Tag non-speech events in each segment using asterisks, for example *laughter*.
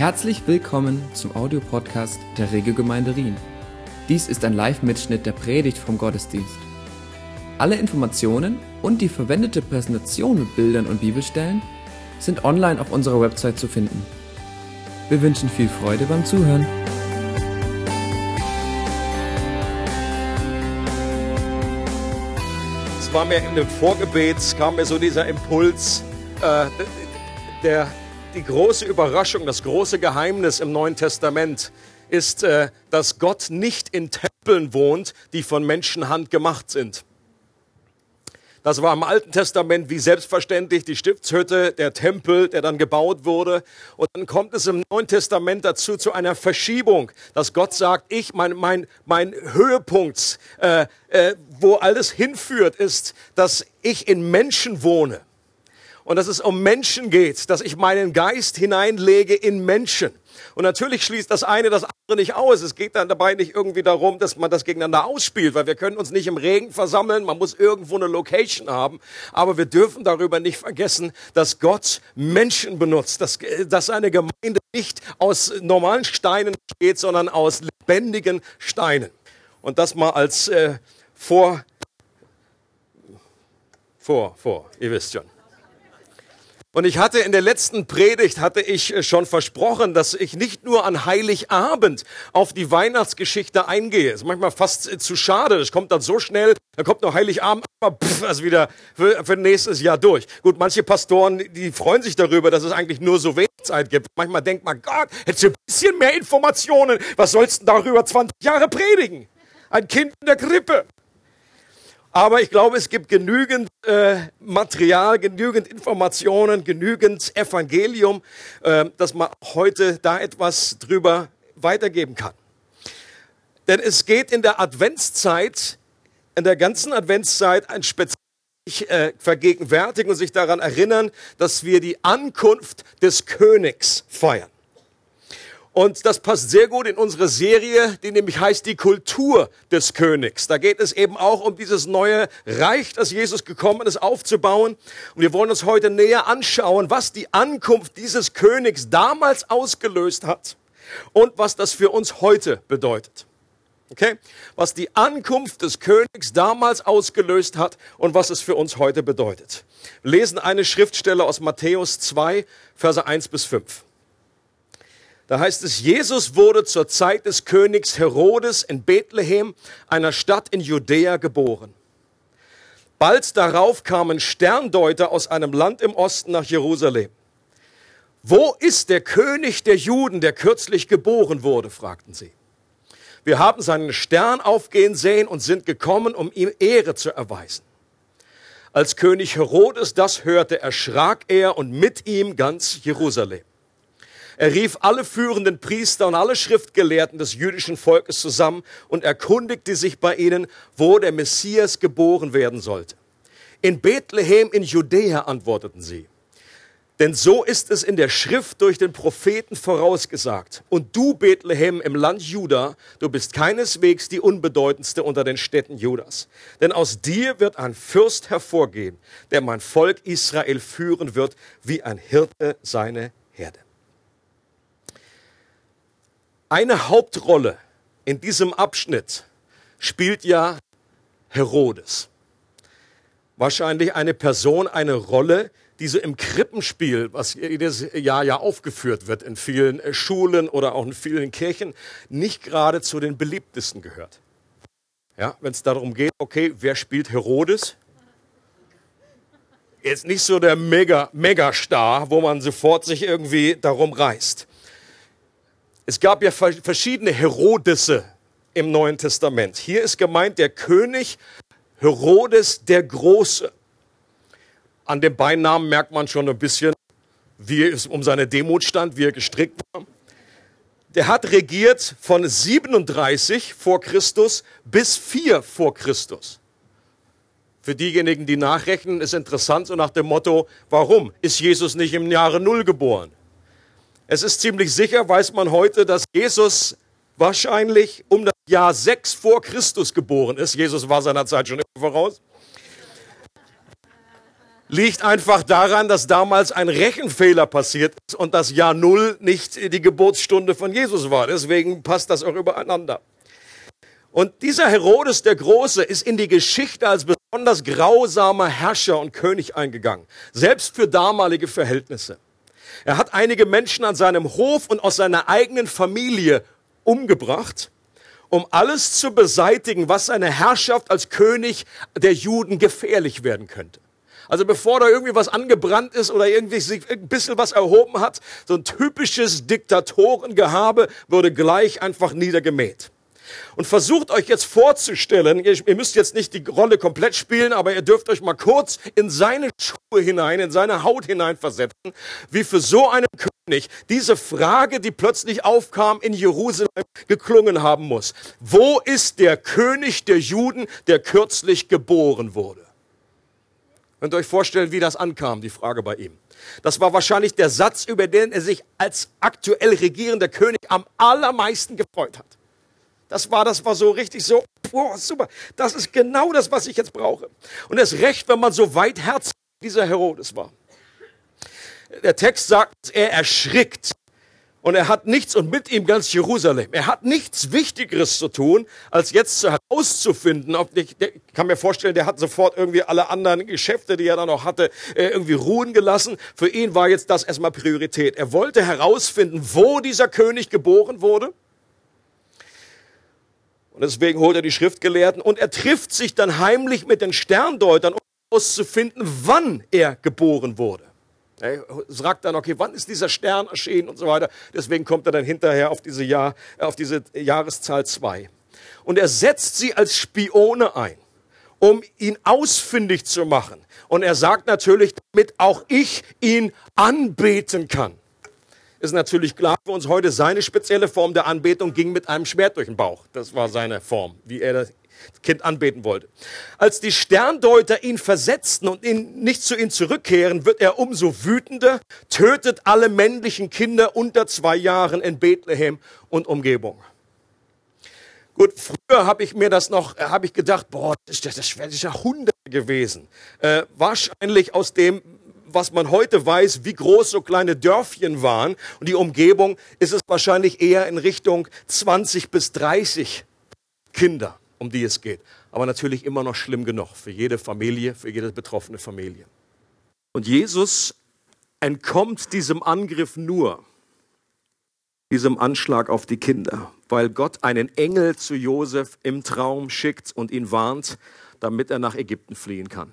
Herzlich willkommen zum Audiopodcast der Regelgemeinde Rien. Dies ist ein Live-Mitschnitt der Predigt vom Gottesdienst. Alle Informationen und die verwendete Präsentation mit Bildern und Bibelstellen sind online auf unserer Website zu finden. Wir wünschen viel Freude beim Zuhören. Es war mir in dem Vorgebet, kam mir so dieser Impuls, äh, der, die große Überraschung, das große Geheimnis im Neuen Testament ist, äh, dass Gott nicht in Tempeln wohnt, die von Menschenhand gemacht sind. Das war im Alten Testament wie selbstverständlich die Stiftshütte, der Tempel, der dann gebaut wurde. Und dann kommt es im Neuen Testament dazu zu einer Verschiebung, dass Gott sagt, ich, mein, mein, mein Höhepunkt, äh, äh, wo alles hinführt, ist, dass ich in Menschen wohne. Und dass es um Menschen geht, dass ich meinen Geist hineinlege in Menschen. Und natürlich schließt das eine das andere nicht aus. Es geht dann dabei nicht irgendwie darum, dass man das gegeneinander ausspielt, weil wir können uns nicht im Regen versammeln. Man muss irgendwo eine Location haben. Aber wir dürfen darüber nicht vergessen, dass Gott Menschen benutzt, dass, dass eine Gemeinde nicht aus normalen Steinen besteht, sondern aus lebendigen Steinen. Und das mal als äh, vor, vor, vor, ihr wisst schon. Und ich hatte in der letzten Predigt hatte ich äh, schon versprochen, dass ich nicht nur an Heiligabend auf die Weihnachtsgeschichte eingehe. Ist manchmal fast äh, zu schade. Das kommt dann so schnell. Dann kommt noch Heiligabend, aber pff, also wieder für, für nächstes Jahr durch. Gut, manche Pastoren, die freuen sich darüber, dass es eigentlich nur so wenig Zeit gibt. Manchmal denkt man, Gott, hättest du ein bisschen mehr Informationen. Was sollst du darüber 20 Jahre predigen? Ein Kind in der Krippe. Aber ich glaube, es gibt genügend äh, Material, genügend Informationen, genügend Evangelium, äh, dass man heute da etwas drüber weitergeben kann. Denn es geht in der Adventszeit, in der ganzen Adventszeit ein spezielles äh, vergegenwärtigen und sich daran erinnern, dass wir die Ankunft des Königs feiern. Und das passt sehr gut in unsere Serie, die nämlich heißt die Kultur des Königs. Da geht es eben auch um dieses neue Reich, das Jesus gekommen ist, aufzubauen. Und wir wollen uns heute näher anschauen, was die Ankunft dieses Königs damals ausgelöst hat und was das für uns heute bedeutet. Okay? Was die Ankunft des Königs damals ausgelöst hat und was es für uns heute bedeutet. Wir lesen eine Schriftstelle aus Matthäus 2, Verse 1 bis 5. Da heißt es, Jesus wurde zur Zeit des Königs Herodes in Bethlehem, einer Stadt in Judäa, geboren. Bald darauf kamen Sterndeuter aus einem Land im Osten nach Jerusalem. Wo ist der König der Juden, der kürzlich geboren wurde? fragten sie. Wir haben seinen Stern aufgehen sehen und sind gekommen, um ihm Ehre zu erweisen. Als König Herodes das hörte, erschrak er und mit ihm ganz Jerusalem. Er rief alle führenden Priester und alle Schriftgelehrten des jüdischen Volkes zusammen und erkundigte sich bei ihnen, wo der Messias geboren werden sollte. In Bethlehem in Judäa antworteten sie. Denn so ist es in der Schrift durch den Propheten vorausgesagt. Und du, Bethlehem im Land Juda, du bist keineswegs die unbedeutendste unter den Städten Judas. Denn aus dir wird ein Fürst hervorgehen, der mein Volk Israel führen wird, wie ein Hirte seine Herde. Eine Hauptrolle in diesem Abschnitt spielt ja Herodes. Wahrscheinlich eine Person, eine Rolle, die so im Krippenspiel, was jedes Jahr ja aufgeführt wird in vielen äh, Schulen oder auch in vielen Kirchen, nicht gerade zu den beliebtesten gehört. Ja, wenn es darum geht, okay, wer spielt Herodes? Jetzt nicht so der Mega, Megastar, wo man sofort sich irgendwie darum reißt. Es gab ja verschiedene Herodesse im Neuen Testament. Hier ist gemeint der König Herodes der Große. An dem Beinamen merkt man schon ein bisschen, wie es um seine Demut stand, wie er gestrickt war. Der hat regiert von 37 vor Christus bis 4 vor Christus. Für diejenigen, die nachrechnen, ist interessant so nach dem Motto, warum ist Jesus nicht im Jahre Null geboren? Es ist ziemlich sicher, weiß man heute, dass Jesus wahrscheinlich um das Jahr 6 vor Christus geboren ist. Jesus war seiner Zeit schon voraus. liegt einfach daran, dass damals ein Rechenfehler passiert ist und das Jahr Null nicht die Geburtsstunde von Jesus war. Deswegen passt das auch übereinander. Und dieser Herodes der Große ist in die Geschichte als besonders grausamer Herrscher und König eingegangen, selbst für damalige Verhältnisse. Er hat einige Menschen an seinem Hof und aus seiner eigenen Familie umgebracht, um alles zu beseitigen, was seine Herrschaft als König der Juden gefährlich werden könnte. Also bevor da irgendwie was angebrannt ist oder irgendwie sich ein bisschen was erhoben hat, so ein typisches Diktatorengehabe wurde gleich einfach niedergemäht. Und versucht euch jetzt vorzustellen, ihr müsst jetzt nicht die Rolle komplett spielen, aber ihr dürft euch mal kurz in seine Schuhe hinein, in seine Haut hineinversetzen, wie für so einen König diese Frage, die plötzlich aufkam in Jerusalem, geklungen haben muss. Wo ist der König der Juden, der kürzlich geboren wurde? Könnt ihr euch vorstellen, wie das ankam, die Frage bei ihm. Das war wahrscheinlich der Satz, über den er sich als aktuell regierender König am allermeisten gefreut hat. Das war, das war so richtig so, boah, super. Das ist genau das, was ich jetzt brauche. Und es recht, wenn man so weitherzig dieser Herodes war. Der Text sagt, er erschrickt. Und er hat nichts und mit ihm ganz Jerusalem. Er hat nichts Wichtigeres zu tun, als jetzt herauszufinden, ob ich kann mir vorstellen, der hat sofort irgendwie alle anderen Geschäfte, die er dann noch hatte, äh, irgendwie ruhen gelassen. Für ihn war jetzt das erstmal Priorität. Er wollte herausfinden, wo dieser König geboren wurde und deswegen holt er die Schriftgelehrten und er trifft sich dann heimlich mit den Sterndeutern, um herauszufinden, wann er geboren wurde. Er sagt dann, okay, wann ist dieser Stern erschienen und so weiter. Deswegen kommt er dann hinterher auf diese, Jahr, auf diese Jahreszahl 2. Und er setzt sie als Spione ein, um ihn ausfindig zu machen. Und er sagt natürlich, damit auch ich ihn anbeten kann ist natürlich klar für uns heute, seine spezielle Form der Anbetung ging mit einem Schwert durch den Bauch. Das war seine Form, wie er das Kind anbeten wollte. Als die Sterndeuter ihn versetzten und ihn nicht zu ihm zurückkehren, wird er umso wütender, tötet alle männlichen Kinder unter zwei Jahren in Bethlehem und Umgebung. Gut, früher habe ich mir das noch, habe ich gedacht, boah, das, das, das wäre Jahrhunderte gewesen. Äh, wahrscheinlich aus dem was man heute weiß, wie groß so kleine Dörfchen waren und die Umgebung, ist es wahrscheinlich eher in Richtung 20 bis 30 Kinder, um die es geht. Aber natürlich immer noch schlimm genug für jede Familie, für jede betroffene Familie. Und Jesus entkommt diesem Angriff nur, diesem Anschlag auf die Kinder, weil Gott einen Engel zu Josef im Traum schickt und ihn warnt, damit er nach Ägypten fliehen kann.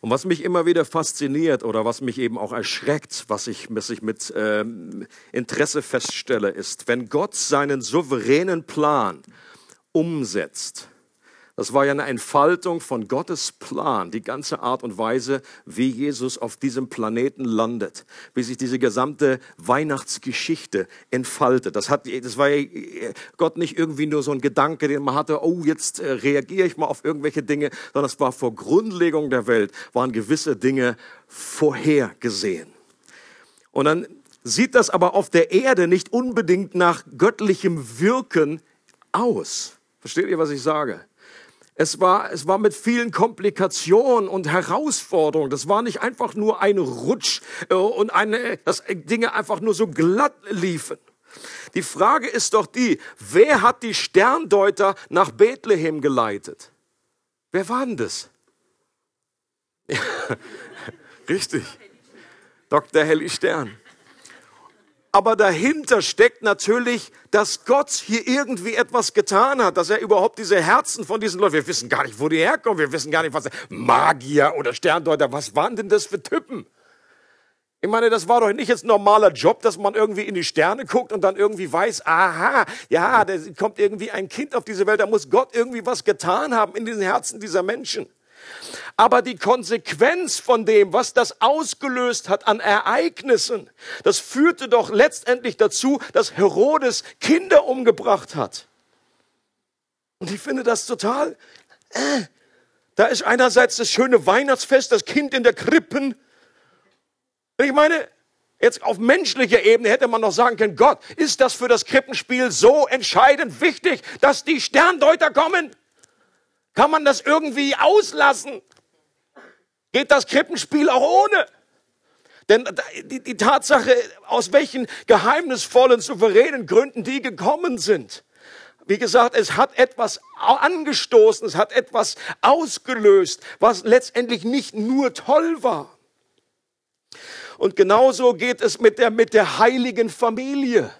Und was mich immer wieder fasziniert oder was mich eben auch erschreckt, was ich, was ich mit ähm, Interesse feststelle, ist, wenn Gott seinen souveränen Plan umsetzt, das war ja eine Entfaltung von Gottes Plan, die ganze Art und Weise, wie Jesus auf diesem Planeten landet, wie sich diese gesamte Weihnachtsgeschichte entfaltet. Das, hat, das war ja Gott nicht irgendwie nur so ein Gedanke, den man hatte, oh, jetzt äh, reagiere ich mal auf irgendwelche Dinge, sondern es war vor Grundlegung der Welt, waren gewisse Dinge vorhergesehen. Und dann sieht das aber auf der Erde nicht unbedingt nach göttlichem Wirken aus. Versteht ihr, was ich sage? Es war, es war mit vielen Komplikationen und Herausforderungen. Das war nicht einfach nur ein Rutsch äh, und eine, dass Dinge einfach nur so glatt liefen. Die Frage ist doch die, wer hat die Sterndeuter nach Bethlehem geleitet? Wer war denn das? Ja, *laughs* richtig. Dr. Helly Stern. Aber dahinter steckt natürlich, dass Gott hier irgendwie etwas getan hat, dass er überhaupt diese Herzen von diesen Leuten, wir wissen gar nicht, wo die herkommen, wir wissen gar nicht, was Magier oder Sterndeuter, was waren denn das für Typen? Ich meine, das war doch nicht jetzt ein normaler Job, dass man irgendwie in die Sterne guckt und dann irgendwie weiß, aha, ja, da kommt irgendwie ein Kind auf diese Welt, da muss Gott irgendwie was getan haben in den Herzen dieser Menschen. Aber die Konsequenz von dem, was das ausgelöst hat an Ereignissen, das führte doch letztendlich dazu, dass Herodes Kinder umgebracht hat. Und ich finde das total, äh, da ist einerseits das schöne Weihnachtsfest, das Kind in der Krippen. Ich meine, jetzt auf menschlicher Ebene hätte man noch sagen können, Gott, ist das für das Krippenspiel so entscheidend wichtig, dass die Sterndeuter kommen? Kann man das irgendwie auslassen? Geht das Krippenspiel auch ohne? Denn die, die Tatsache, aus welchen geheimnisvollen, souveränen Gründen die gekommen sind, wie gesagt, es hat etwas angestoßen, es hat etwas ausgelöst, was letztendlich nicht nur toll war. Und genauso geht es mit der, mit der heiligen Familie.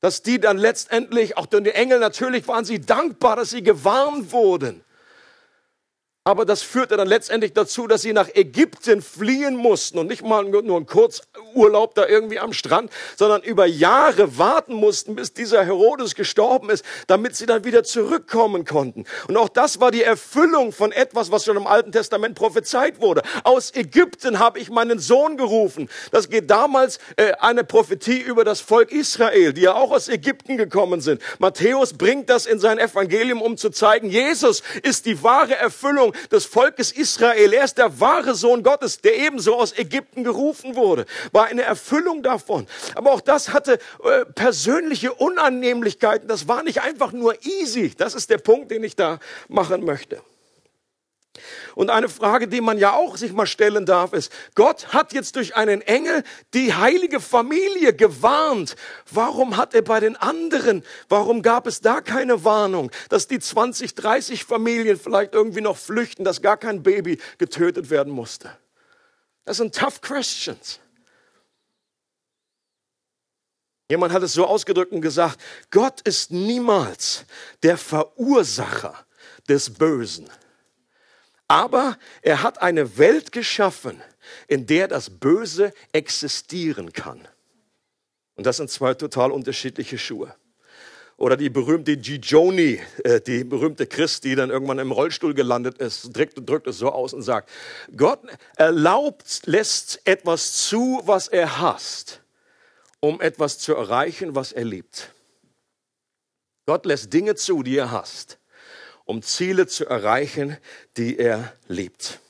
Dass die dann letztendlich, auch die Engel natürlich waren sie dankbar, dass sie gewarnt wurden. Aber das führte dann letztendlich dazu, dass sie nach Ägypten fliehen mussten und nicht mal nur ein Kurzurlaub da irgendwie am Strand, sondern über Jahre warten mussten, bis dieser Herodes gestorben ist, damit sie dann wieder zurückkommen konnten. Und auch das war die Erfüllung von etwas, was schon im Alten Testament prophezeit wurde. Aus Ägypten habe ich meinen Sohn gerufen. Das geht damals äh, eine Prophetie über das Volk Israel, die ja auch aus Ägypten gekommen sind. Matthäus bringt das in sein Evangelium, um zu zeigen, Jesus ist die wahre Erfüllung des Volkes Israel. Er ist der wahre Sohn Gottes, der ebenso aus Ägypten gerufen wurde. Eine Erfüllung davon. Aber auch das hatte äh, persönliche Unannehmlichkeiten. Das war nicht einfach nur easy. Das ist der Punkt, den ich da machen möchte. Und eine Frage, die man ja auch sich mal stellen darf, ist, Gott hat jetzt durch einen Engel die heilige Familie gewarnt. Warum hat er bei den anderen, warum gab es da keine Warnung, dass die 20, 30 Familien vielleicht irgendwie noch flüchten, dass gar kein Baby getötet werden musste? Das sind tough questions. Jemand hat es so ausgedrückt und gesagt, Gott ist niemals der Verursacher des Bösen. Aber er hat eine Welt geschaffen, in der das Böse existieren kann. Und das sind zwei total unterschiedliche Schuhe. Oder die berühmte Gigioni, äh, die berühmte Christ, die dann irgendwann im Rollstuhl gelandet ist, drückt, drückt es so aus und sagt, Gott erlaubt, lässt etwas zu, was er hasst, um etwas zu erreichen, was er liebt. Gott lässt Dinge zu, die er hasst, um Ziele zu erreichen, die er liebt.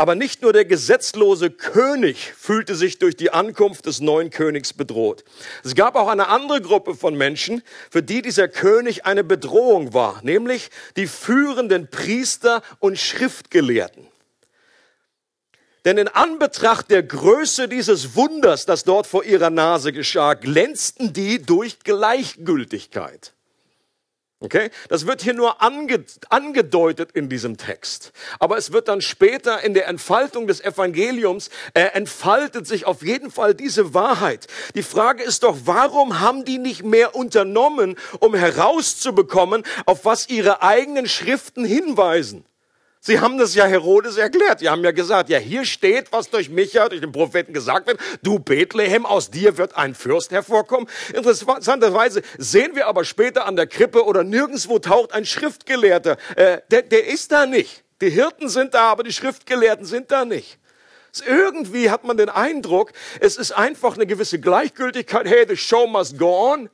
Aber nicht nur der gesetzlose König fühlte sich durch die Ankunft des neuen Königs bedroht. Es gab auch eine andere Gruppe von Menschen, für die dieser König eine Bedrohung war, nämlich die führenden Priester und Schriftgelehrten. Denn in Anbetracht der Größe dieses Wunders, das dort vor ihrer Nase geschah, glänzten die durch Gleichgültigkeit. Okay? Das wird hier nur ange angedeutet in diesem Text. Aber es wird dann später in der Entfaltung des Evangeliums äh, entfaltet sich auf jeden Fall diese Wahrheit. Die Frage ist doch, warum haben die nicht mehr unternommen, um herauszubekommen, auf was ihre eigenen Schriften hinweisen? Sie haben das ja Herodes erklärt. Die haben ja gesagt, ja, hier steht, was durch Micha, durch den Propheten gesagt wird. Du Bethlehem, aus dir wird ein Fürst hervorkommen. Interessanterweise sehen wir aber später an der Krippe oder nirgendswo taucht ein Schriftgelehrter. Äh, der, der ist da nicht. Die Hirten sind da, aber die Schriftgelehrten sind da nicht. Irgendwie hat man den Eindruck, es ist einfach eine gewisse Gleichgültigkeit. Hey, the show must go on.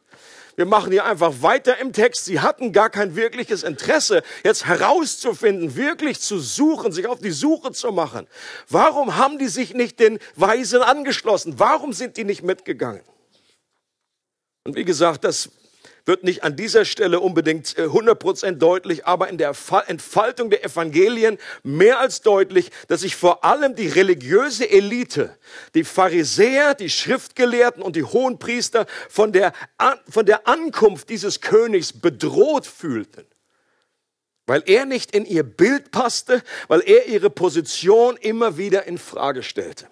Wir machen hier einfach weiter im Text. Sie hatten gar kein wirkliches Interesse, jetzt herauszufinden, wirklich zu suchen, sich auf die Suche zu machen. Warum haben die sich nicht den Weisen angeschlossen? Warum sind die nicht mitgegangen? Und wie gesagt, das wird nicht an dieser Stelle unbedingt 100% äh, deutlich, aber in der Entfaltung der Evangelien mehr als deutlich, dass sich vor allem die religiöse Elite, die Pharisäer, die Schriftgelehrten und die Hohenpriester von der, von der Ankunft dieses Königs bedroht fühlten weil er nicht in ihr Bild passte, weil er ihre Position immer wieder in Frage stellte.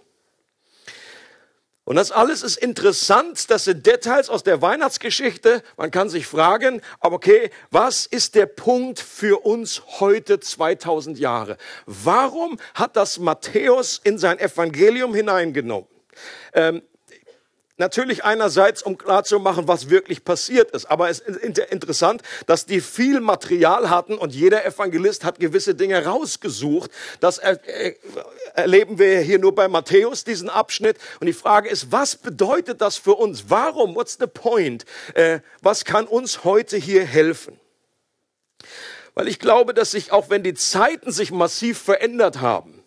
Und das alles ist interessant, das sind Details aus der Weihnachtsgeschichte. Man kann sich fragen, aber okay, was ist der Punkt für uns heute 2000 Jahre? Warum hat das Matthäus in sein Evangelium hineingenommen? Ähm, Natürlich einerseits, um klarzumachen, was wirklich passiert ist. Aber es ist interessant, dass die viel Material hatten und jeder Evangelist hat gewisse Dinge rausgesucht. Das erleben wir hier nur bei Matthäus, diesen Abschnitt. Und die Frage ist, was bedeutet das für uns? Warum? What's the point? Äh, was kann uns heute hier helfen? Weil ich glaube, dass sich, auch wenn die Zeiten sich massiv verändert haben,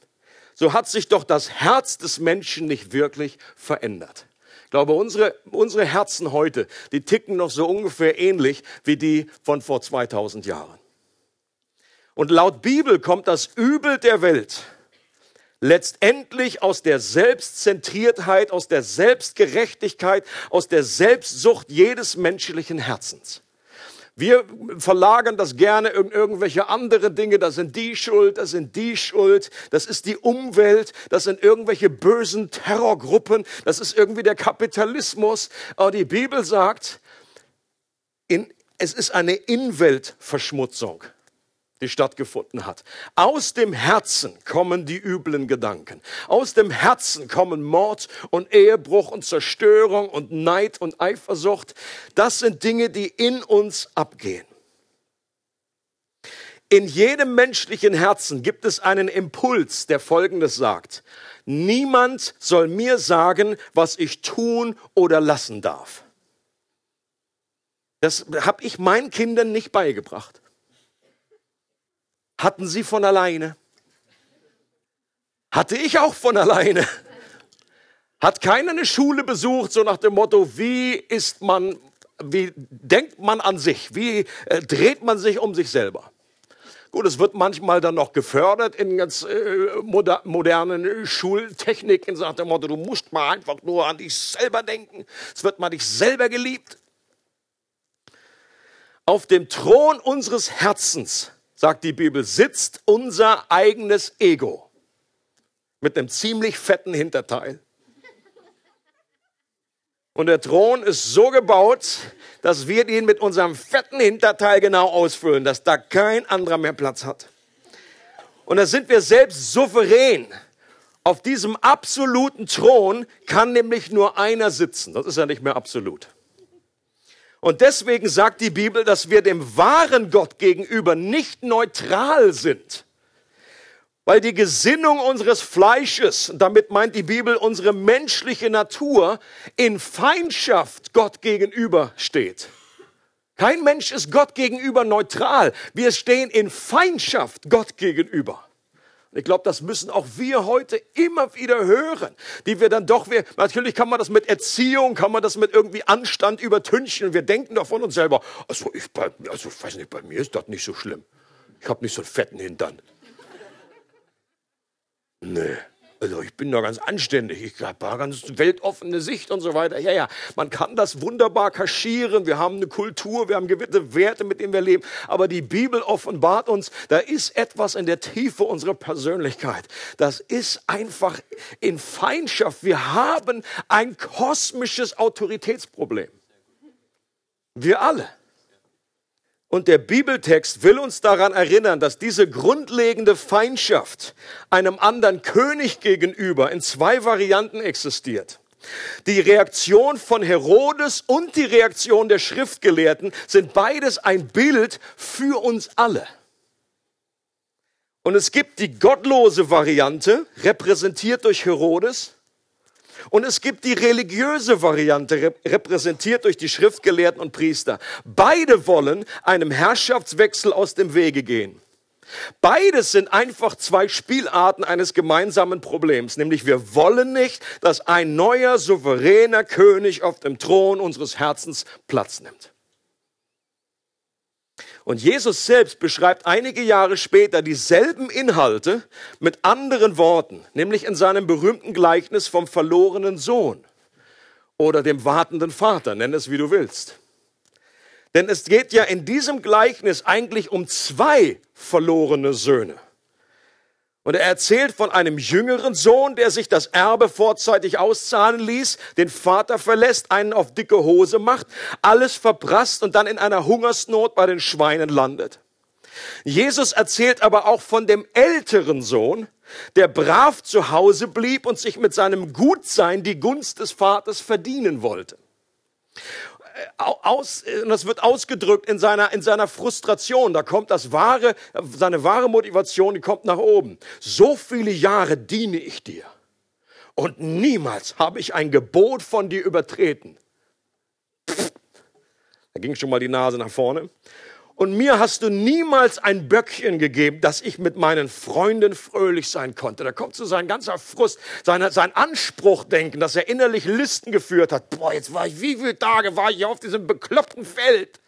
so hat sich doch das Herz des Menschen nicht wirklich verändert. Ich glaube, unsere, unsere Herzen heute, die ticken noch so ungefähr ähnlich wie die von vor 2000 Jahren. Und laut Bibel kommt das Übel der Welt letztendlich aus der Selbstzentriertheit, aus der Selbstgerechtigkeit, aus der Selbstsucht jedes menschlichen Herzens. Wir verlagern das gerne in irgendwelche andere Dinge. Das sind die Schuld, das sind die Schuld, das ist die Umwelt, das sind irgendwelche bösen Terrorgruppen, das ist irgendwie der Kapitalismus. Aber die Bibel sagt, in, es ist eine Inweltverschmutzung die stattgefunden hat. Aus dem Herzen kommen die üblen Gedanken. Aus dem Herzen kommen Mord und Ehebruch und Zerstörung und Neid und Eifersucht. Das sind Dinge, die in uns abgehen. In jedem menschlichen Herzen gibt es einen Impuls, der Folgendes sagt. Niemand soll mir sagen, was ich tun oder lassen darf. Das habe ich meinen Kindern nicht beigebracht hatten sie von alleine. Hatte ich auch von alleine. Hat keiner eine Schule besucht, so nach dem Motto, wie ist man, wie denkt man an sich, wie äh, dreht man sich um sich selber. Gut, es wird manchmal dann noch gefördert in ganz äh, moder modernen Schultechniken, so nach dem Motto, du musst mal einfach nur an dich selber denken. Es wird mal dich selber geliebt. Auf dem Thron unseres Herzens sagt die Bibel, sitzt unser eigenes Ego mit einem ziemlich fetten Hinterteil. Und der Thron ist so gebaut, dass wir ihn mit unserem fetten Hinterteil genau ausfüllen, dass da kein anderer mehr Platz hat. Und da sind wir selbst souverän. Auf diesem absoluten Thron kann nämlich nur einer sitzen. Das ist ja nicht mehr absolut. Und deswegen sagt die Bibel, dass wir dem wahren Gott gegenüber nicht neutral sind. Weil die Gesinnung unseres Fleisches, damit meint die Bibel unsere menschliche Natur, in Feindschaft Gott gegenüber steht. Kein Mensch ist Gott gegenüber neutral. Wir stehen in Feindschaft Gott gegenüber. Ich glaube, das müssen auch wir heute immer wieder hören, die wir dann doch, wir, natürlich kann man das mit Erziehung, kann man das mit irgendwie Anstand übertünchen. Wir denken doch von uns selber, also ich, also ich weiß nicht, bei mir ist das nicht so schlimm. Ich habe nicht so einen fetten Hintern. Nee. Also ich bin da ganz anständig, ich habe eine ganz weltoffene Sicht und so weiter. Ja, ja, man kann das wunderbar kaschieren. Wir haben eine Kultur, wir haben gewisse Werte, mit denen wir leben. Aber die Bibel offenbart uns, da ist etwas in der Tiefe unserer Persönlichkeit. Das ist einfach in Feindschaft. Wir haben ein kosmisches Autoritätsproblem. Wir alle. Und der Bibeltext will uns daran erinnern, dass diese grundlegende Feindschaft einem anderen König gegenüber in zwei Varianten existiert. Die Reaktion von Herodes und die Reaktion der Schriftgelehrten sind beides ein Bild für uns alle. Und es gibt die gottlose Variante, repräsentiert durch Herodes, und es gibt die religiöse Variante, repräsentiert durch die Schriftgelehrten und Priester. Beide wollen einem Herrschaftswechsel aus dem Wege gehen. Beides sind einfach zwei Spielarten eines gemeinsamen Problems, nämlich wir wollen nicht, dass ein neuer souveräner König auf dem Thron unseres Herzens Platz nimmt. Und Jesus selbst beschreibt einige Jahre später dieselben Inhalte mit anderen Worten, nämlich in seinem berühmten Gleichnis vom verlorenen Sohn oder dem wartenden Vater, nenn es wie du willst. Denn es geht ja in diesem Gleichnis eigentlich um zwei verlorene Söhne. Und er erzählt von einem jüngeren Sohn, der sich das Erbe vorzeitig auszahlen ließ, den Vater verlässt, einen auf dicke Hose macht, alles verprasst und dann in einer Hungersnot bei den Schweinen landet. Jesus erzählt aber auch von dem älteren Sohn, der brav zu Hause blieb und sich mit seinem Gutsein die Gunst des Vaters verdienen wollte aus, das wird ausgedrückt in seiner, in seiner Frustration. Da kommt das wahre, seine wahre Motivation, die kommt nach oben. So viele Jahre diene ich dir. Und niemals habe ich ein Gebot von dir übertreten. Pff, da ging schon mal die Nase nach vorne. Und mir hast du niemals ein Böckchen gegeben, dass ich mit meinen Freunden fröhlich sein konnte. Da kommt so sein ganzer Frust, sein, sein Anspruch denken, dass er innerlich Listen geführt hat. Boah, jetzt war ich, wie viele Tage war ich auf diesem bekloppten Feld?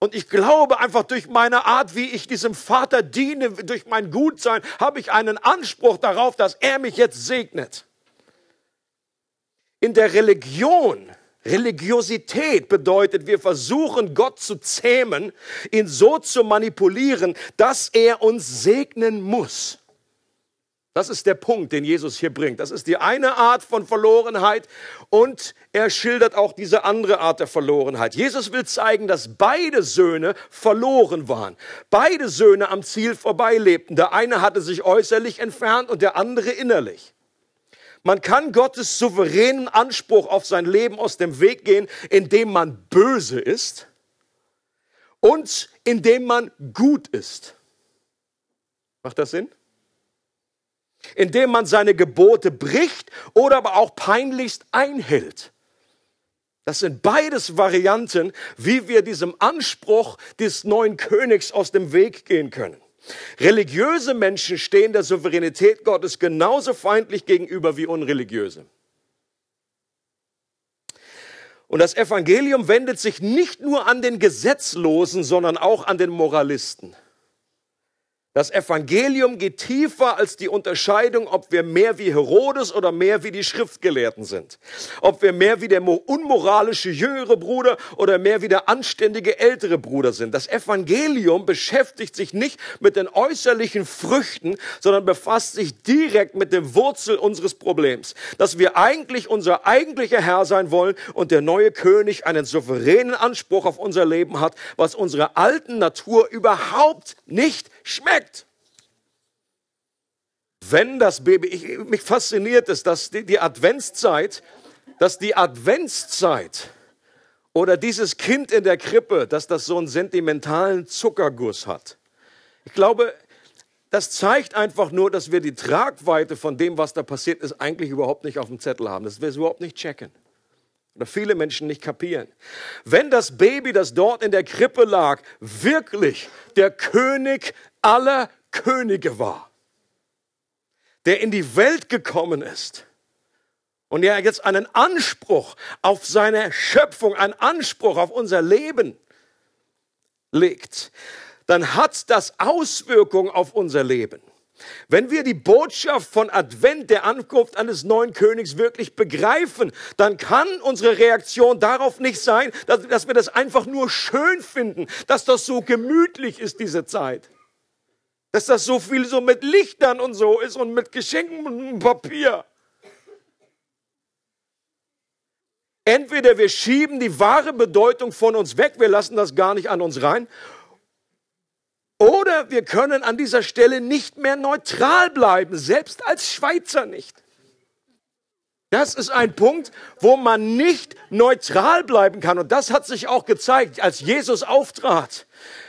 Und ich glaube einfach durch meine Art, wie ich diesem Vater diene, durch mein Gutsein, habe ich einen Anspruch darauf, dass er mich jetzt segnet. In der Religion Religiosität bedeutet, wir versuchen Gott zu zähmen, ihn so zu manipulieren, dass er uns segnen muss. Das ist der Punkt, den Jesus hier bringt. Das ist die eine Art von Verlorenheit und er schildert auch diese andere Art der Verlorenheit. Jesus will zeigen, dass beide Söhne verloren waren. Beide Söhne am Ziel vorbeilebten. Der eine hatte sich äußerlich entfernt und der andere innerlich. Man kann Gottes souveränen Anspruch auf sein Leben aus dem Weg gehen, indem man böse ist und indem man gut ist. Macht das Sinn? Indem man seine Gebote bricht oder aber auch peinlichst einhält. Das sind beides Varianten, wie wir diesem Anspruch des neuen Königs aus dem Weg gehen können. Religiöse Menschen stehen der Souveränität Gottes genauso feindlich gegenüber wie unreligiöse. Und das Evangelium wendet sich nicht nur an den Gesetzlosen, sondern auch an den Moralisten. Das Evangelium geht tiefer als die Unterscheidung, ob wir mehr wie Herodes oder mehr wie die Schriftgelehrten sind. Ob wir mehr wie der unmoralische jüngere Bruder oder mehr wie der anständige ältere Bruder sind. Das Evangelium beschäftigt sich nicht mit den äußerlichen Früchten, sondern befasst sich direkt mit dem Wurzel unseres Problems. Dass wir eigentlich unser eigentlicher Herr sein wollen und der neue König einen souveränen Anspruch auf unser Leben hat, was unserer alten Natur überhaupt nicht schmeckt. Wenn das Baby, ich, mich fasziniert es, dass die, die Adventszeit, dass die Adventszeit oder dieses Kind in der Krippe, dass das so einen sentimentalen Zuckerguss hat. Ich glaube, das zeigt einfach nur, dass wir die Tragweite von dem, was da passiert ist, eigentlich überhaupt nicht auf dem Zettel haben, dass wir es überhaupt nicht checken oder viele Menschen nicht kapieren. Wenn das Baby, das dort in der Krippe lag, wirklich der König aller Könige war, der in die Welt gekommen ist und der jetzt einen Anspruch auf seine Schöpfung, einen Anspruch auf unser Leben legt, dann hat das Auswirkungen auf unser Leben. Wenn wir die Botschaft von Advent, der Ankunft eines neuen Königs wirklich begreifen, dann kann unsere Reaktion darauf nicht sein, dass, dass wir das einfach nur schön finden, dass das so gemütlich ist, diese Zeit. Dass das so viel so mit Lichtern und so ist und mit Geschenken und Papier. Entweder wir schieben die wahre Bedeutung von uns weg, wir lassen das gar nicht an uns rein, oder wir können an dieser Stelle nicht mehr neutral bleiben, selbst als Schweizer nicht. Das ist ein Punkt, wo man nicht neutral bleiben kann. Und das hat sich auch gezeigt, als Jesus auftrat.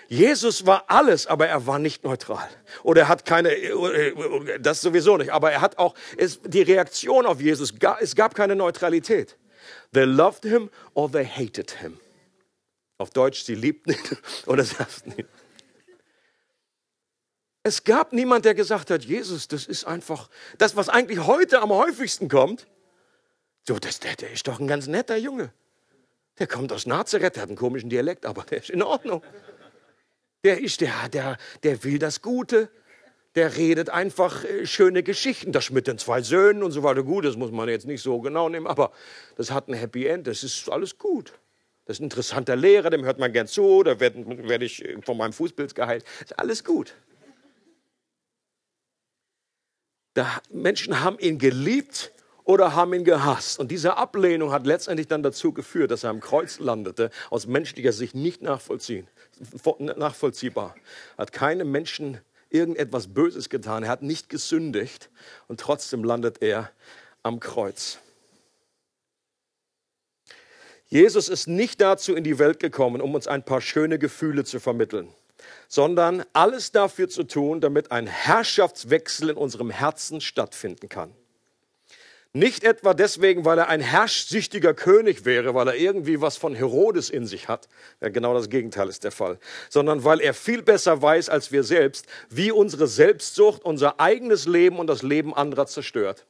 Jesus war alles, aber er war nicht neutral. Oder er hat keine, das sowieso nicht, aber er hat auch, es, die Reaktion auf Jesus, es gab keine Neutralität. They loved him or they hated him. Auf Deutsch, sie liebten ihn *laughs* oder sie hassten ihn. Es gab niemand, der gesagt hat, Jesus, das ist einfach das, was eigentlich heute am häufigsten kommt. So, das, der, der ist doch ein ganz netter Junge. Der kommt aus Nazareth, der hat einen komischen Dialekt, aber der ist in Ordnung. Der ist der, der, der will das Gute. Der redet einfach äh, schöne Geschichten. Das mit den zwei Söhnen und so weiter. Gut, das muss man jetzt nicht so genau nehmen, aber das hat ein Happy End. Das ist alles gut. Das ist ein interessanter Lehrer, dem hört man gern zu. Da werde werd ich von meinem Fußpilz geheilt. Das ist alles gut. Da, Menschen haben ihn geliebt oder haben ihn gehasst. Und diese Ablehnung hat letztendlich dann dazu geführt, dass er am Kreuz landete, aus menschlicher Sicht nicht nachvollziehbar. Hat keinem Menschen irgendetwas Böses getan, er hat nicht gesündigt und trotzdem landet er am Kreuz. Jesus ist nicht dazu in die Welt gekommen, um uns ein paar schöne Gefühle zu vermitteln sondern alles dafür zu tun, damit ein Herrschaftswechsel in unserem Herzen stattfinden kann. Nicht etwa deswegen, weil er ein herrschsüchtiger König wäre, weil er irgendwie was von Herodes in sich hat. Ja, genau das Gegenteil ist der Fall. Sondern weil er viel besser weiß als wir selbst, wie unsere Selbstsucht unser eigenes Leben und das Leben anderer zerstört.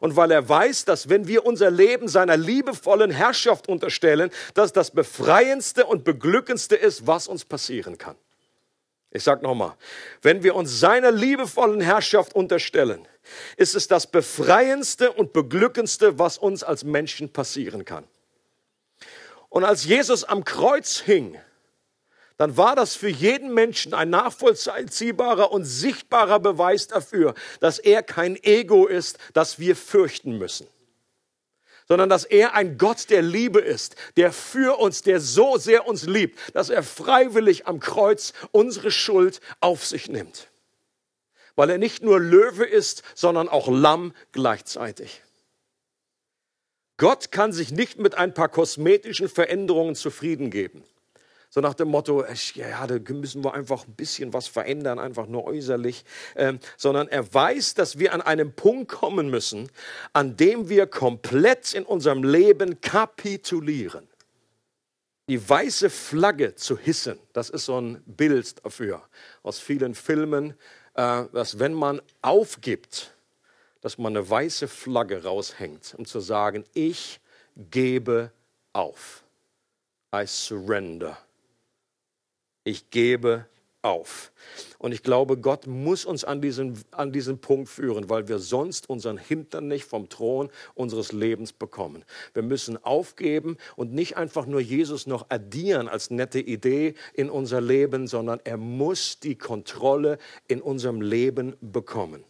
Und weil er weiß, dass wenn wir unser Leben seiner liebevollen Herrschaft unterstellen, dass das befreiendste und beglückendste ist, was uns passieren kann. Ich sage nochmal, wenn wir uns seiner liebevollen Herrschaft unterstellen, ist es das befreiendste und beglückendste, was uns als Menschen passieren kann. Und als Jesus am Kreuz hing, dann war das für jeden Menschen ein nachvollziehbarer und sichtbarer Beweis dafür, dass er kein Ego ist, das wir fürchten müssen sondern dass er ein Gott der Liebe ist, der für uns, der so sehr uns liebt, dass er freiwillig am Kreuz unsere Schuld auf sich nimmt. Weil er nicht nur Löwe ist, sondern auch Lamm gleichzeitig. Gott kann sich nicht mit ein paar kosmetischen Veränderungen zufrieden geben. So nach dem Motto, ja, da müssen wir einfach ein bisschen was verändern, einfach nur äußerlich, ähm, sondern er weiß, dass wir an einem Punkt kommen müssen, an dem wir komplett in unserem Leben kapitulieren. Die weiße Flagge zu hissen, das ist so ein Bild dafür aus vielen Filmen, äh, dass wenn man aufgibt, dass man eine weiße Flagge raushängt, um zu sagen, ich gebe auf. I surrender ich gebe auf. Und ich glaube, Gott muss uns an diesen, an diesen Punkt führen, weil wir sonst unseren Hintern nicht vom Thron unseres Lebens bekommen. Wir müssen aufgeben und nicht einfach nur Jesus noch addieren als nette Idee in unser Leben, sondern er muss die Kontrolle in unserem Leben bekommen.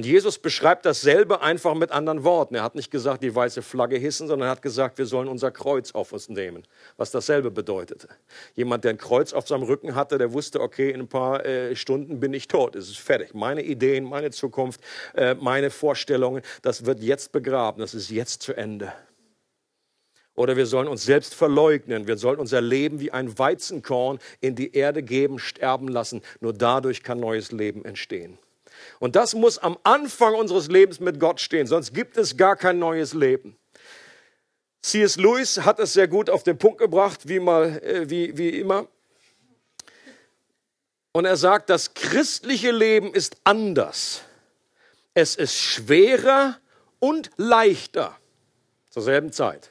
Und Jesus beschreibt dasselbe einfach mit anderen Worten. Er hat nicht gesagt, die weiße Flagge hissen, sondern er hat gesagt, wir sollen unser Kreuz auf uns nehmen, was dasselbe bedeutete. Jemand, der ein Kreuz auf seinem Rücken hatte, der wusste, okay, in ein paar äh, Stunden bin ich tot, es ist fertig. Meine Ideen, meine Zukunft, äh, meine Vorstellungen, das wird jetzt begraben, das ist jetzt zu Ende. Oder wir sollen uns selbst verleugnen. Wir sollen unser Leben wie ein Weizenkorn in die Erde geben, sterben lassen. Nur dadurch kann neues Leben entstehen. Und das muss am Anfang unseres Lebens mit Gott stehen, sonst gibt es gar kein neues Leben. C.S. Lewis hat es sehr gut auf den Punkt gebracht, wie, mal, äh, wie, wie immer. Und er sagt, das christliche Leben ist anders. Es ist schwerer und leichter zur selben Zeit.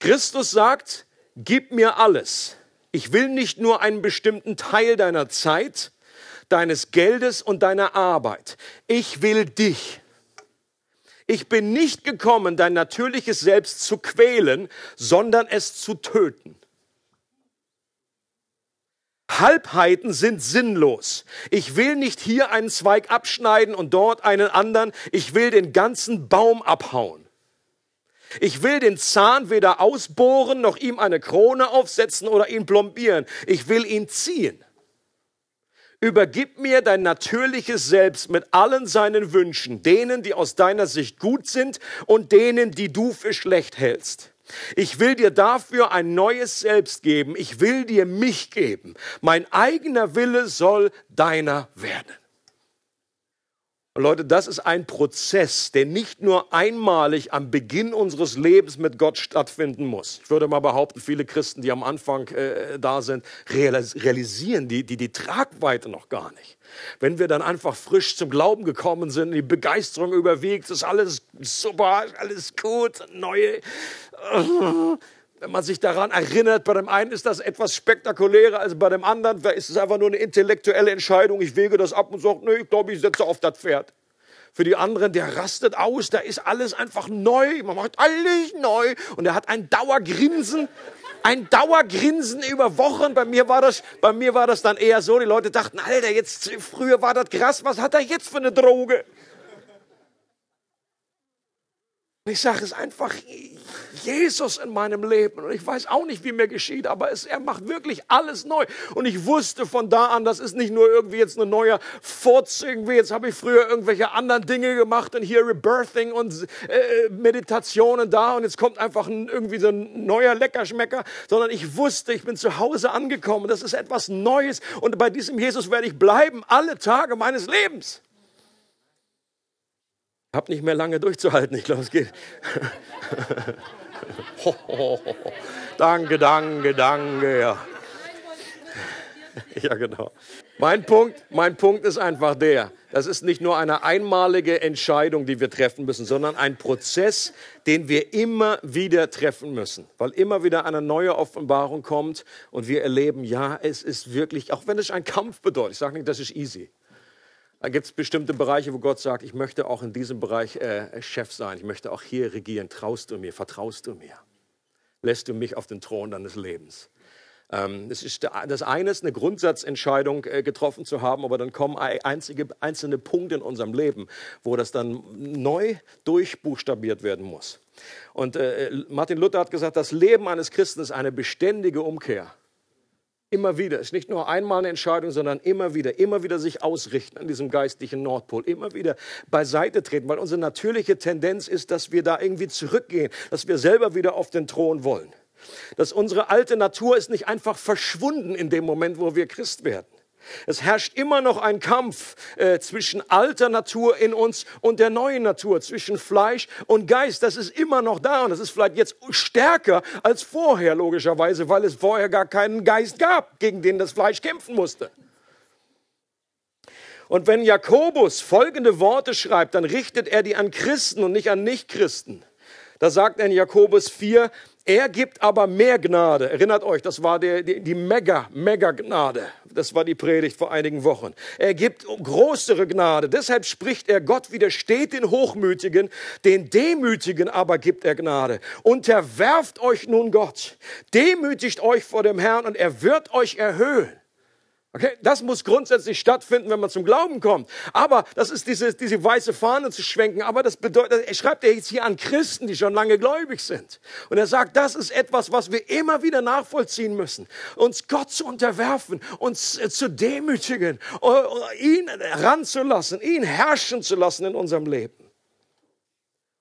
Christus sagt, gib mir alles. Ich will nicht nur einen bestimmten Teil deiner Zeit, deines Geldes und deiner Arbeit. Ich will dich. Ich bin nicht gekommen, dein natürliches Selbst zu quälen, sondern es zu töten. Halbheiten sind sinnlos. Ich will nicht hier einen Zweig abschneiden und dort einen anderen. Ich will den ganzen Baum abhauen. Ich will den Zahn weder ausbohren, noch ihm eine Krone aufsetzen oder ihn plombieren. Ich will ihn ziehen. Übergib mir dein natürliches Selbst mit allen seinen Wünschen, denen, die aus deiner Sicht gut sind und denen, die du für schlecht hältst. Ich will dir dafür ein neues Selbst geben. Ich will dir mich geben. Mein eigener Wille soll deiner werden. Und Leute, das ist ein Prozess, der nicht nur einmalig am Beginn unseres Lebens mit Gott stattfinden muss. Ich würde mal behaupten, viele Christen, die am Anfang äh, da sind, realisieren die, die die Tragweite noch gar nicht. Wenn wir dann einfach frisch zum Glauben gekommen sind, die Begeisterung überwiegt, ist alles super, alles gut, neue. Wenn man sich daran erinnert, bei dem einen ist das etwas spektakulärer als bei dem anderen, da ist es einfach nur eine intellektuelle Entscheidung. Ich wege das ab und sage, nee, ich glaube, ich setze auf das Pferd. Für die anderen, der rastet aus, da ist alles einfach neu, man macht alles neu und er hat ein Dauergrinsen, ein Dauergrinsen über Wochen. Bei mir war das, bei mir war das dann eher so, die Leute dachten, Alter, jetzt, früher war das krass, was hat er jetzt für eine Droge? Ich sage es einfach, Jesus in meinem Leben. Und ich weiß auch nicht, wie mir geschieht, aber es, er macht wirklich alles neu. Und ich wusste von da an, das ist nicht nur irgendwie jetzt ein neuer Furz, irgendwie, jetzt habe ich früher irgendwelche anderen Dinge gemacht und hier Rebirthing und äh, Meditationen da und jetzt kommt einfach ein, irgendwie so ein neuer Leckerschmecker, sondern ich wusste, ich bin zu Hause angekommen. Das ist etwas Neues und bei diesem Jesus werde ich bleiben alle Tage meines Lebens. Hab nicht mehr lange durchzuhalten, ich glaube, es geht. *laughs* danke, danke, danke, ja. *laughs* Ja, genau. Mein Punkt, mein Punkt ist einfach der, das ist nicht nur eine einmalige Entscheidung, die wir treffen müssen, sondern ein Prozess, den wir immer wieder treffen müssen, weil immer wieder eine neue Offenbarung kommt und wir erleben, ja, es ist wirklich, auch wenn es ein Kampf bedeutet, ich sage nicht, das ist easy. Da gibt es bestimmte Bereiche, wo Gott sagt, ich möchte auch in diesem Bereich äh, Chef sein, ich möchte auch hier regieren. Traust du mir, vertraust du mir? Lässt du mich auf den Thron deines Lebens? Ähm, das, ist das eine ist eine Grundsatzentscheidung äh, getroffen zu haben, aber dann kommen einzige, einzelne Punkte in unserem Leben, wo das dann neu durchbuchstabiert werden muss. Und äh, Martin Luther hat gesagt, das Leben eines Christen ist eine beständige Umkehr. Immer wieder. Es ist nicht nur einmal eine Entscheidung, sondern immer wieder. Immer wieder sich ausrichten an diesem geistlichen Nordpol. Immer wieder beiseite treten, weil unsere natürliche Tendenz ist, dass wir da irgendwie zurückgehen, dass wir selber wieder auf den Thron wollen. Dass unsere alte Natur ist nicht einfach verschwunden in dem Moment, wo wir Christ werden. Es herrscht immer noch ein Kampf äh, zwischen alter Natur in uns und der neuen Natur, zwischen Fleisch und Geist. Das ist immer noch da und das ist vielleicht jetzt stärker als vorher, logischerweise, weil es vorher gar keinen Geist gab, gegen den das Fleisch kämpfen musste. Und wenn Jakobus folgende Worte schreibt, dann richtet er die an Christen und nicht an Nichtchristen. Da sagt er in Jakobus 4, er gibt aber mehr Gnade. Erinnert euch, das war die, die, die Mega, Mega Gnade. Das war die Predigt vor einigen Wochen. Er gibt größere Gnade. Deshalb spricht er, Gott widersteht den Hochmütigen, den Demütigen aber gibt er Gnade. Unterwerft euch nun Gott. Demütigt euch vor dem Herrn und er wird euch erhöhen. Okay, das muss grundsätzlich stattfinden, wenn man zum Glauben kommt. Aber das ist diese, diese weiße Fahne zu schwenken. Aber das bedeutet, er schreibt er jetzt hier an Christen, die schon lange gläubig sind. Und er sagt, das ist etwas, was wir immer wieder nachvollziehen müssen. Uns Gott zu unterwerfen, uns zu demütigen, ihn ranzulassen, ihn herrschen zu lassen in unserem Leben.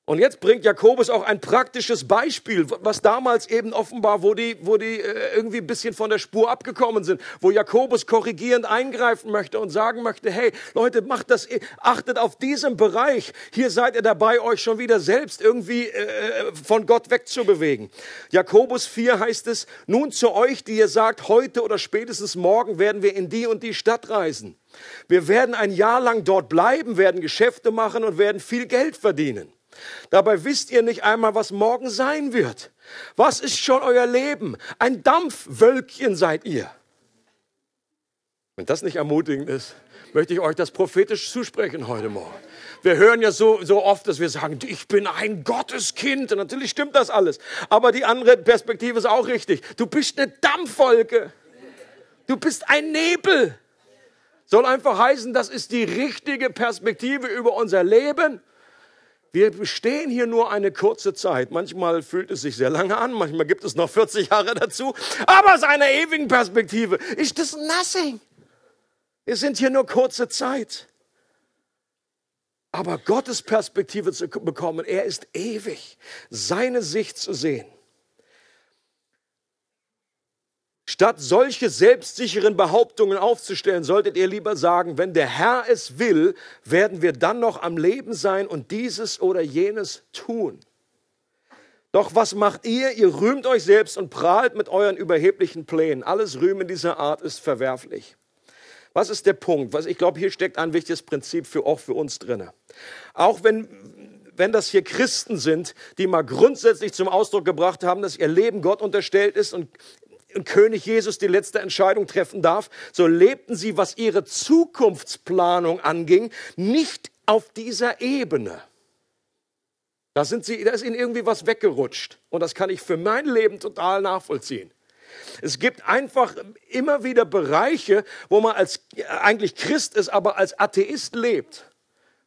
Und jetzt bringt Jakobus auch ein praktisches Beispiel, was damals eben offenbar, wo die, wo die äh, irgendwie ein bisschen von der Spur abgekommen sind, wo Jakobus korrigierend eingreifen möchte und sagen möchte, hey Leute, macht das, achtet auf diesen Bereich. Hier seid ihr dabei, euch schon wieder selbst irgendwie äh, von Gott wegzubewegen. Jakobus 4 heißt es, nun zu euch, die ihr sagt, heute oder spätestens morgen werden wir in die und die Stadt reisen. Wir werden ein Jahr lang dort bleiben, werden Geschäfte machen und werden viel Geld verdienen. Dabei wisst ihr nicht einmal, was morgen sein wird. Was ist schon euer Leben? Ein Dampfwölkchen seid ihr. Wenn das nicht ermutigend ist, möchte ich euch das prophetisch zusprechen heute Morgen. Wir hören ja so, so oft, dass wir sagen, ich bin ein Gotteskind. Und natürlich stimmt das alles. Aber die andere Perspektive ist auch richtig. Du bist eine Dampfwolke. Du bist ein Nebel. Soll einfach heißen, das ist die richtige Perspektive über unser Leben. Wir bestehen hier nur eine kurze Zeit. Manchmal fühlt es sich sehr lange an, manchmal gibt es noch 40 Jahre dazu. Aber aus einer ewigen Perspektive ist das nothing. Wir sind hier nur kurze Zeit. Aber Gottes Perspektive zu bekommen, er ist ewig. Seine Sicht zu sehen. Statt solche selbstsicheren Behauptungen aufzustellen, solltet ihr lieber sagen, wenn der Herr es will, werden wir dann noch am Leben sein und dieses oder jenes tun. Doch was macht ihr? Ihr rühmt euch selbst und prahlt mit euren überheblichen Plänen. Alles Rühmen dieser Art ist verwerflich. Was ist der Punkt? Was ich glaube, hier steckt ein wichtiges Prinzip für auch für uns drinne. Auch wenn wenn das hier Christen sind, die mal grundsätzlich zum Ausdruck gebracht haben, dass ihr Leben Gott unterstellt ist und König Jesus die letzte Entscheidung treffen darf, so lebten sie, was ihre Zukunftsplanung anging, nicht auf dieser Ebene. Da, sind sie, da ist ihnen irgendwie was weggerutscht. Und das kann ich für mein Leben total nachvollziehen. Es gibt einfach immer wieder Bereiche, wo man als eigentlich Christ ist, aber als Atheist lebt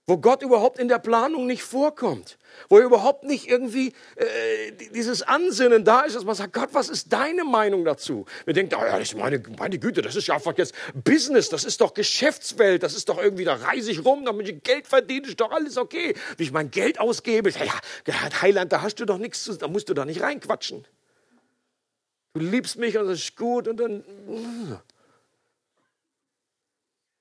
wo Gott überhaupt in der Planung nicht vorkommt, wo überhaupt nicht irgendwie äh, dieses Ansinnen da ist, dass man sagt, Gott, was ist deine Meinung dazu? Wir denken, oh ja, das ist meine, meine Güte, das ist ja einfach jetzt Business, das ist doch Geschäftswelt, das ist doch irgendwie, da reise ich rum, damit ich Geld verdiene, ist doch alles okay. Wie ich mein Geld ausgebe, ja, ja, Heiland, da hast du doch nichts, da musst du doch nicht reinquatschen. Du liebst mich und das ist gut und dann...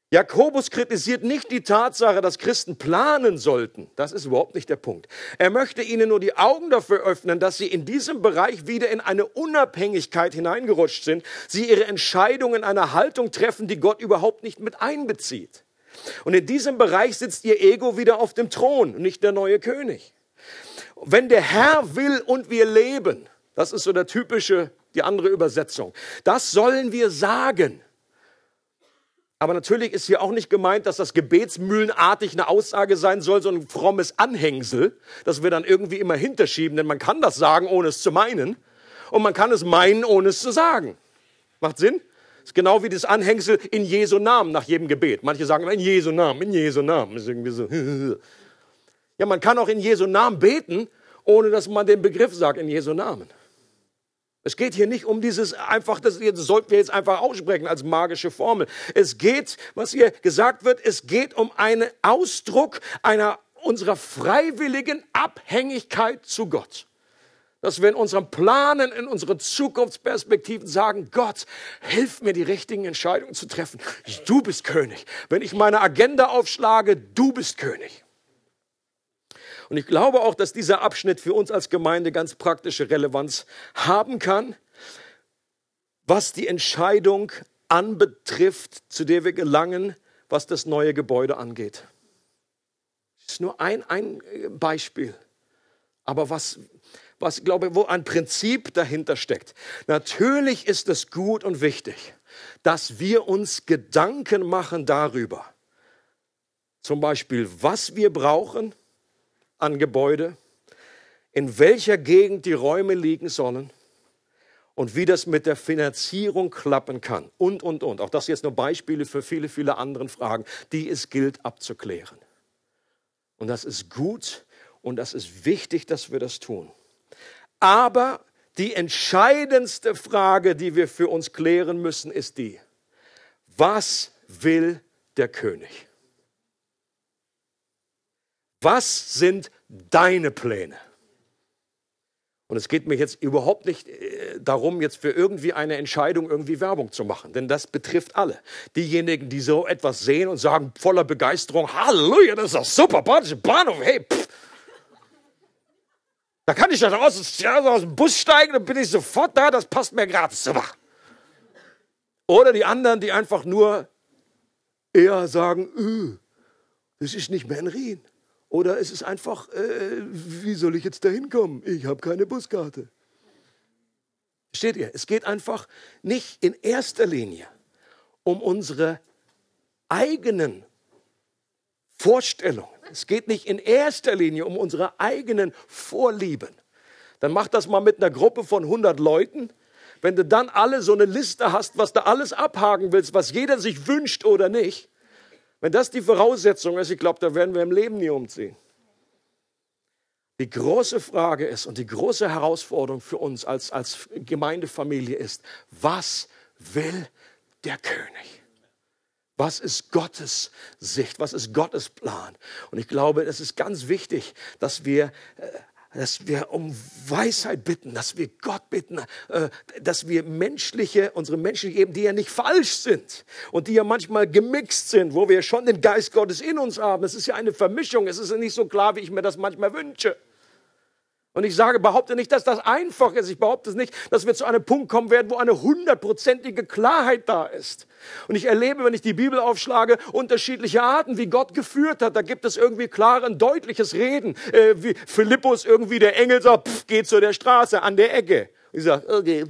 Jakobus kritisiert nicht die Tatsache, dass Christen planen sollten. Das ist überhaupt nicht der Punkt. Er möchte ihnen nur die Augen dafür öffnen, dass sie in diesem Bereich wieder in eine Unabhängigkeit hineingerutscht sind. Sie ihre Entscheidungen in einer Haltung treffen, die Gott überhaupt nicht mit einbezieht. Und in diesem Bereich sitzt ihr Ego wieder auf dem Thron, nicht der neue König. Wenn der Herr will und wir leben, das ist so der typische, die andere Übersetzung, das sollen wir sagen. Aber natürlich ist hier auch nicht gemeint, dass das gebetsmühlenartig eine Aussage sein soll, so ein frommes Anhängsel, das wir dann irgendwie immer hinterschieben, denn man kann das sagen, ohne es zu meinen. Und man kann es meinen, ohne es zu sagen. Macht Sinn? ist genau wie das Anhängsel in Jesu Namen nach jedem Gebet. Manche sagen immer in Jesu Namen, in Jesu Namen. ist irgendwie so. *laughs* Ja, man kann auch in Jesu Namen beten, ohne dass man den Begriff sagt, in Jesu Namen. Es geht hier nicht um dieses einfach, das sollten wir jetzt einfach aussprechen als magische Formel. Es geht, was hier gesagt wird, es geht um einen Ausdruck einer unserer freiwilligen Abhängigkeit zu Gott. Dass wir in unserem Planen, in unseren Zukunftsperspektiven sagen, Gott, hilf mir, die richtigen Entscheidungen zu treffen. Du bist König. Wenn ich meine Agenda aufschlage, du bist König. Und ich glaube auch, dass dieser Abschnitt für uns als Gemeinde ganz praktische Relevanz haben kann, was die Entscheidung anbetrifft, zu der wir gelangen, was das neue Gebäude angeht. Das ist nur ein, ein Beispiel. Aber was, was, ich glaube, wo ein Prinzip dahinter steckt. Natürlich ist es gut und wichtig, dass wir uns Gedanken machen darüber, zum Beispiel, was wir brauchen, an Gebäude, in welcher Gegend die Räume liegen sollen und wie das mit der Finanzierung klappen kann und, und, und. Auch das jetzt nur Beispiele für viele, viele andere Fragen, die es gilt abzuklären. Und das ist gut und das ist wichtig, dass wir das tun. Aber die entscheidendste Frage, die wir für uns klären müssen, ist die, was will der König? Was sind deine Pläne? Und es geht mir jetzt überhaupt nicht äh, darum, jetzt für irgendwie eine Entscheidung irgendwie Werbung zu machen, denn das betrifft alle. Diejenigen, die so etwas sehen und sagen voller Begeisterung, Halleluja, das ist doch super, Bahnhof, hey, pff. Da kann ich dann aus, aus dem Bus steigen, dann bin ich sofort da, das passt mir gerade, super. Oder die anderen, die einfach nur eher sagen, öh, das ist nicht mehr ein Rien. Oder es ist einfach, äh, wie soll ich jetzt da hinkommen? Ich habe keine Buskarte. Steht ihr? Es geht einfach nicht in erster Linie um unsere eigenen Vorstellungen. Es geht nicht in erster Linie um unsere eigenen Vorlieben. Dann mach das mal mit einer Gruppe von 100 Leuten. Wenn du dann alle so eine Liste hast, was du alles abhaken willst, was jeder sich wünscht oder nicht, wenn das die Voraussetzung ist, ich glaube, da werden wir im Leben nie umziehen. Die große Frage ist und die große Herausforderung für uns als, als Gemeindefamilie ist, was will der König? Was ist Gottes Sicht? Was ist Gottes Plan? Und ich glaube, es ist ganz wichtig, dass wir äh, dass wir um Weisheit bitten, dass wir Gott bitten, äh, dass wir menschliche, unsere menschliche Eben, die ja nicht falsch sind und die ja manchmal gemixt sind, wo wir schon den Geist Gottes in uns haben. Es ist ja eine Vermischung, es ist ja nicht so klar, wie ich mir das manchmal wünsche. Und ich sage, behaupte nicht, dass das einfach ist. Ich behaupte es nicht, dass wir zu einem Punkt kommen werden, wo eine hundertprozentige Klarheit da ist. Und ich erlebe, wenn ich die Bibel aufschlage, unterschiedliche Arten, wie Gott geführt hat. Da gibt es irgendwie klar deutliches Reden. Äh, wie Philippus irgendwie der Engel sagt, pff, geht zu der Straße an der Ecke. Ich sage, okay.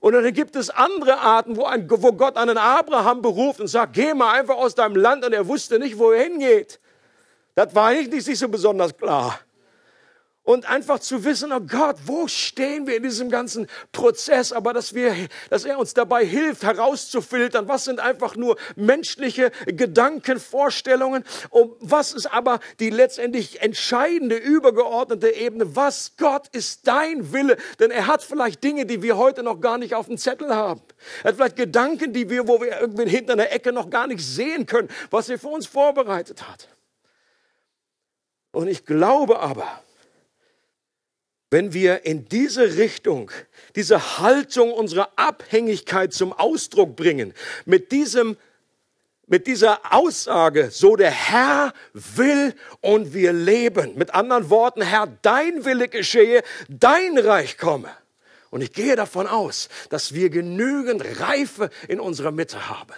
Und dann gibt es andere Arten, wo, ein, wo Gott einen Abraham beruft und sagt, geh mal einfach aus deinem Land. Und er wusste nicht, wo er hingeht. Das war nicht, nicht so besonders klar und einfach zu wissen, oh Gott, wo stehen wir in diesem ganzen Prozess, aber dass wir, dass er uns dabei hilft, herauszufiltern, was sind einfach nur menschliche Gedanken, Vorstellungen und was ist aber die letztendlich entscheidende, übergeordnete Ebene, was Gott ist dein Wille, denn er hat vielleicht Dinge, die wir heute noch gar nicht auf dem Zettel haben. Er hat vielleicht Gedanken, die wir, wo wir irgendwie hinter einer Ecke noch gar nicht sehen können, was er für uns vorbereitet hat. Und ich glaube aber, wenn wir in diese Richtung, diese Haltung unserer Abhängigkeit zum Ausdruck bringen, mit diesem mit dieser Aussage, so der Herr will und wir leben. Mit anderen Worten, Herr, dein Wille geschehe, dein Reich komme. Und ich gehe davon aus, dass wir genügend Reife in unserer Mitte haben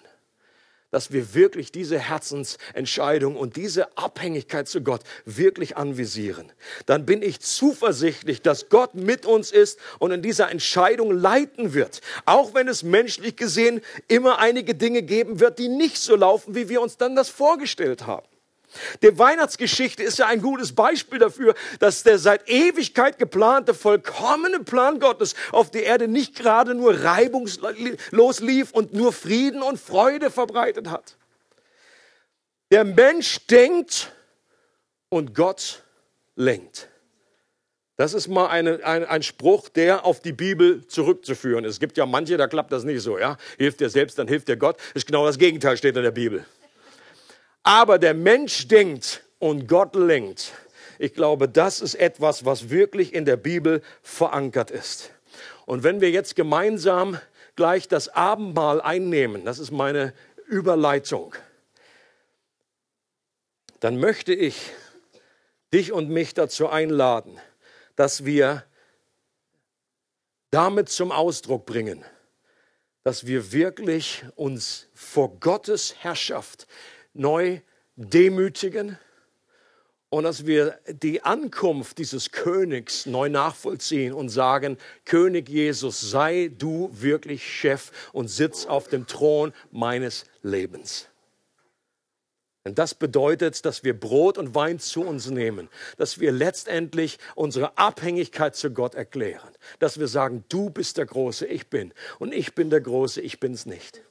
dass wir wirklich diese Herzensentscheidung und diese Abhängigkeit zu Gott wirklich anvisieren. Dann bin ich zuversichtlich, dass Gott mit uns ist und in dieser Entscheidung leiten wird. Auch wenn es menschlich gesehen immer einige Dinge geben wird, die nicht so laufen, wie wir uns dann das vorgestellt haben. Die Weihnachtsgeschichte ist ja ein gutes Beispiel dafür, dass der seit Ewigkeit geplante, vollkommene Plan Gottes auf der Erde nicht gerade nur reibungslos lief und nur Frieden und Freude verbreitet hat. Der Mensch denkt und Gott lenkt. Das ist mal eine, ein, ein Spruch, der auf die Bibel zurückzuführen ist. Es gibt ja manche, da klappt das nicht so. Ja? Hilft dir selbst, dann hilft dir Gott. Das ist genau das Gegenteil, steht in der Bibel. Aber der Mensch denkt und Gott lenkt. Ich glaube, das ist etwas, was wirklich in der Bibel verankert ist. Und wenn wir jetzt gemeinsam gleich das Abendmahl einnehmen, das ist meine Überleitung, dann möchte ich dich und mich dazu einladen, dass wir damit zum Ausdruck bringen, dass wir wirklich uns vor Gottes Herrschaft neu demütigen und dass wir die Ankunft dieses Königs neu nachvollziehen und sagen, König Jesus, sei du wirklich Chef und sitz auf dem Thron meines Lebens. Und das bedeutet, dass wir Brot und Wein zu uns nehmen, dass wir letztendlich unsere Abhängigkeit zu Gott erklären, dass wir sagen, du bist der Große, ich bin, und ich bin der Große, ich bin's nicht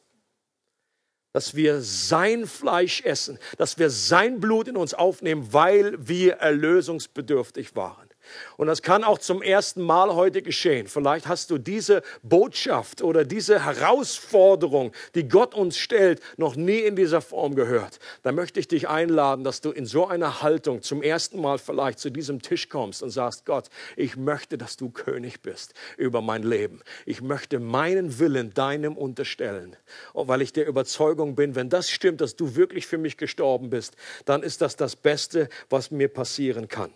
dass wir sein Fleisch essen, dass wir sein Blut in uns aufnehmen, weil wir erlösungsbedürftig waren. Und das kann auch zum ersten Mal heute geschehen. Vielleicht hast du diese Botschaft oder diese Herausforderung, die Gott uns stellt, noch nie in dieser Form gehört. Da möchte ich dich einladen, dass du in so einer Haltung zum ersten Mal vielleicht zu diesem Tisch kommst und sagst, Gott, ich möchte, dass du König bist über mein Leben. Ich möchte meinen Willen deinem unterstellen. Weil ich der Überzeugung bin, wenn das stimmt, dass du wirklich für mich gestorben bist, dann ist das das Beste, was mir passieren kann.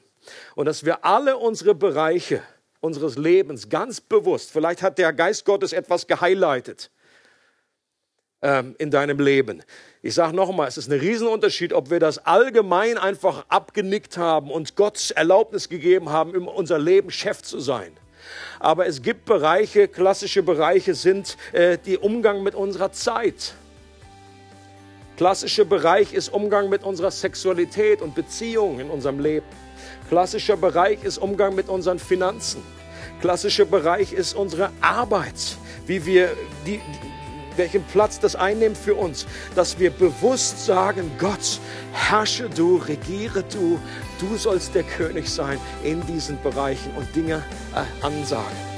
Und dass wir alle unsere Bereiche unseres Lebens ganz bewusst, vielleicht hat der Geist Gottes etwas gehighlightet ähm, in deinem Leben. Ich sage nochmal, es ist ein Riesenunterschied, ob wir das allgemein einfach abgenickt haben und Gott Erlaubnis gegeben haben, in unser Leben Chef zu sein. Aber es gibt Bereiche, klassische Bereiche sind äh, die Umgang mit unserer Zeit. Klassischer Bereich ist Umgang mit unserer Sexualität und Beziehungen in unserem Leben. Klassischer Bereich ist Umgang mit unseren Finanzen. Klassischer Bereich ist unsere Arbeit, wie wir die, welchen Platz das einnimmt für uns, dass wir bewusst sagen, Gott, herrsche du, regiere du, du sollst der König sein in diesen Bereichen und Dinge äh, ansagen.